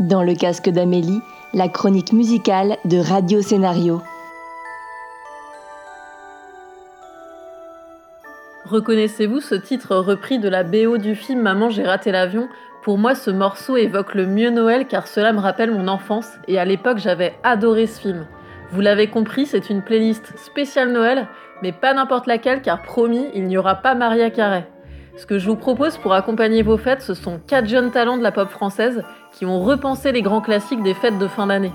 Dans le casque d'Amélie, la chronique musicale de Radio Scénario. Reconnaissez-vous ce titre repris de la BO du film Maman j'ai raté l'avion? Pour moi ce morceau évoque le mieux Noël car cela me rappelle mon enfance et à l'époque j'avais adoré ce film. Vous l'avez compris, c'est une playlist spéciale Noël, mais pas n'importe laquelle car promis, il n'y aura pas Maria Carey. Ce que je vous propose pour accompagner vos fêtes, ce sont quatre jeunes talents de la pop française qui ont repensé les grands classiques des fêtes de fin d'année.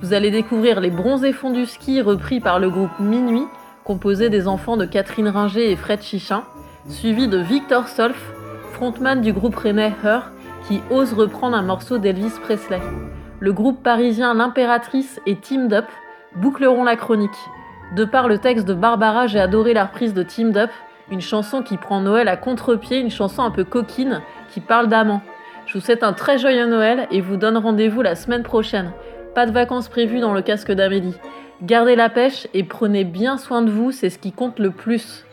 Vous allez découvrir les bronzés fonds du ski repris par le groupe Minuit, composé des enfants de Catherine Ringer et Fred Chichin, suivi de Victor Solf, frontman du groupe René Heur, qui ose reprendre un morceau d'Elvis Presley. Le groupe parisien L'Impératrice et Teamed Up boucleront la chronique. De par le texte de Barbara, j'ai adoré la reprise de Teamed Up, une chanson qui prend Noël à contre-pied, une chanson un peu coquine qui parle d'amant. Je vous souhaite un très joyeux Noël et vous donne rendez-vous la semaine prochaine. Pas de vacances prévues dans le casque d'Amélie. Gardez la pêche et prenez bien soin de vous, c'est ce qui compte le plus.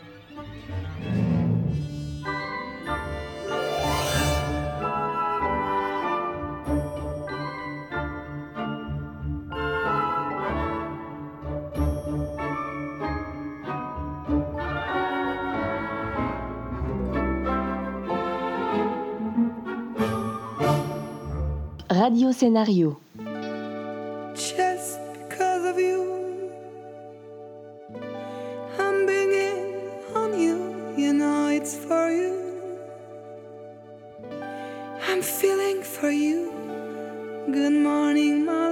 Radio Scénario. Just because of you, I'm feeling for you. Good morning, my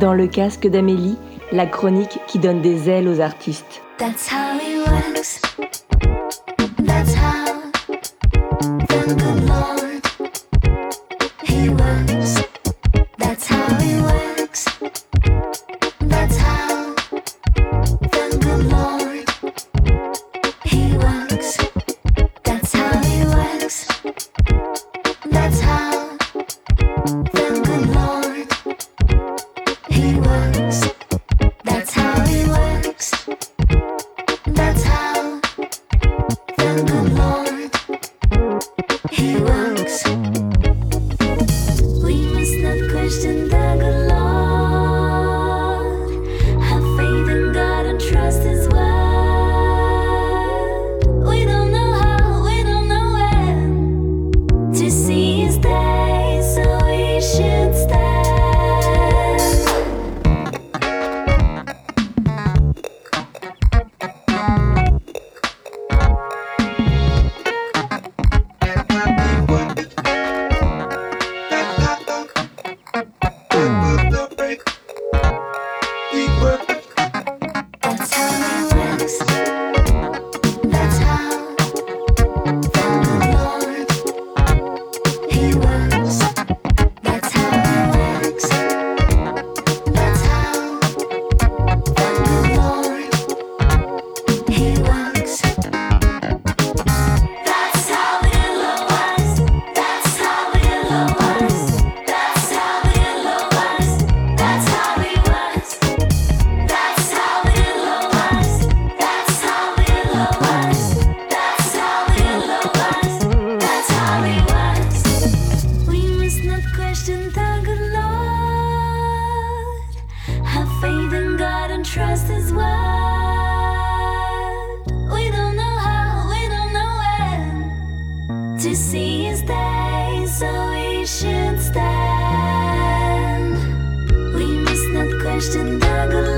Dans le casque d'Amélie, la chronique qui donne des ailes aux artistes. That's how it works. alone. Trust is word. We don't know how, we don't know when to see His day, so we should stand. We must not question the good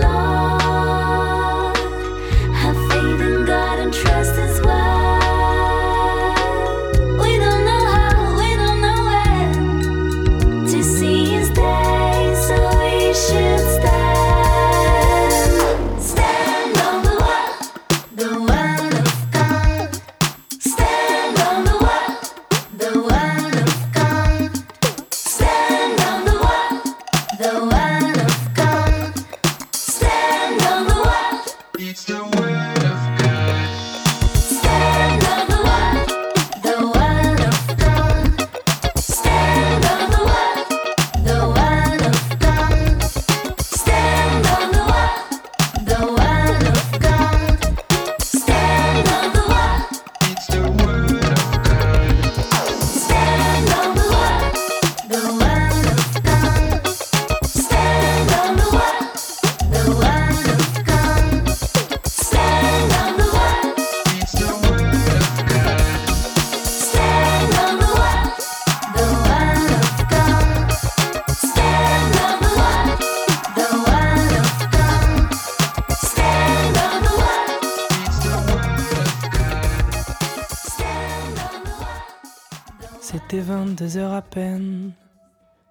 22 heures à peine,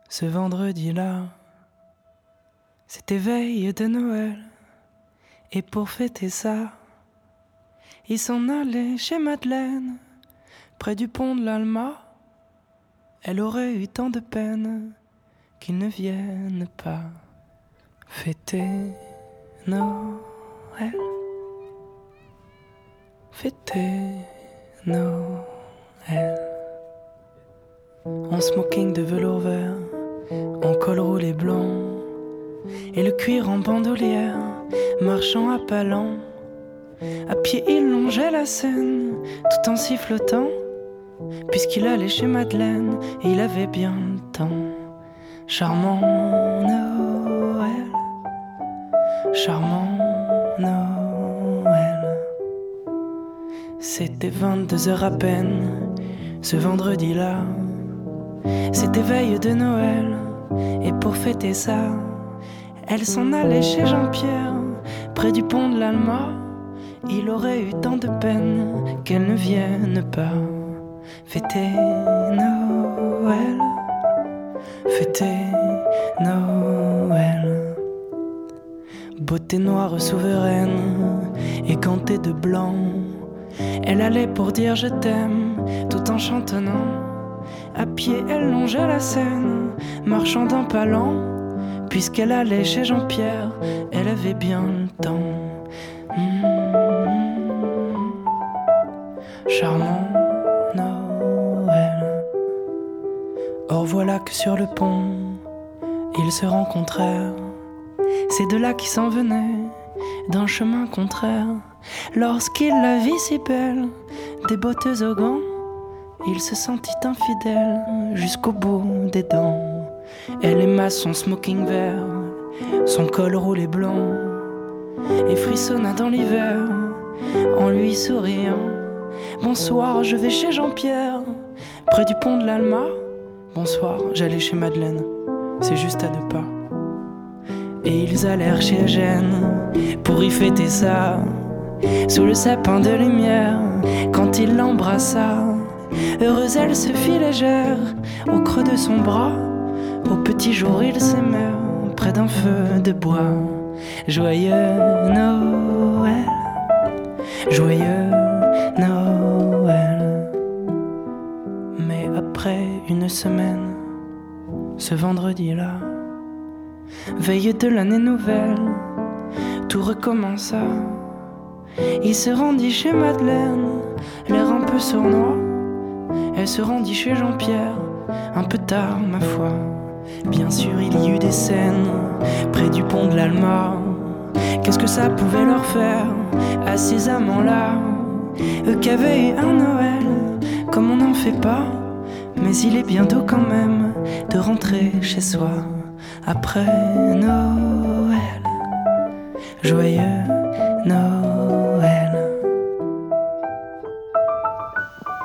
ce vendredi-là. C'était veille de Noël, et pour fêter ça, ils s'en allaient chez Madeleine, près du pont de l'Alma. Elle aurait eu tant de peine qu'ils ne viennent pas fêter Noël. Fêter Noël. En smoking de velours vert, en col roulé blanc, et le cuir en bandolière, marchant à pas lents. À pied, il longeait la Seine, tout en sifflotant, puisqu'il allait chez Madeleine, et il avait bien le temps. Charmant Noël, charmant Noël. C'était 22 heures à peine, ce vendredi-là. C'était veille de Noël, et pour fêter ça, elle s'en allait chez Jean-Pierre, près du pont de l'Alma. Il aurait eu tant de peine qu'elle ne vienne pas fêter Noël, fêter Noël. Beauté noire souveraine et gantée de blanc, elle allait pour dire je t'aime tout en chantonnant. À pied, elle longeait la Seine, marchant d'un pas lent, puisqu'elle allait chez Jean-Pierre, elle avait bien le temps. Mmh. Charmant Noël. Or voilà que sur le pont, ils se rencontrèrent. C'est de là qui s'en venaient, d'un chemin contraire. Lorsqu'il la vit si belle, déboteuse aux gants, il se sentit infidèle jusqu'au bout des dents. Elle aima son smoking vert, son col roulé blanc, et frissonna dans l'hiver en lui souriant. Bonsoir, je vais chez Jean-Pierre, près du pont de l'Alma. Bonsoir, j'allais chez Madeleine, c'est juste à deux pas. Et ils allèrent chez Eugène pour y fêter ça. Sous le sapin de lumière, quand il l'embrassa, heureuse elle se fit légère au creux de son bras. Au petit jour, ils s'aimèrent près d'un feu de bois. Joyeux Noël, joyeux Noël. Mais après une semaine, ce vendredi-là, veille de l'année nouvelle, tout recommença. Il se rendit chez Madeleine, l'air un peu sournois. Elle se rendit chez Jean-Pierre, un peu tard, ma foi. Bien sûr, il y eut des scènes près du pont de l'Alma. Qu'est-ce que ça pouvait leur faire à ces amants-là? Eux qui avaient un Noël, comme on n'en fait pas. Mais il est bientôt quand même de rentrer chez soi après Noël. Joyeux Noël.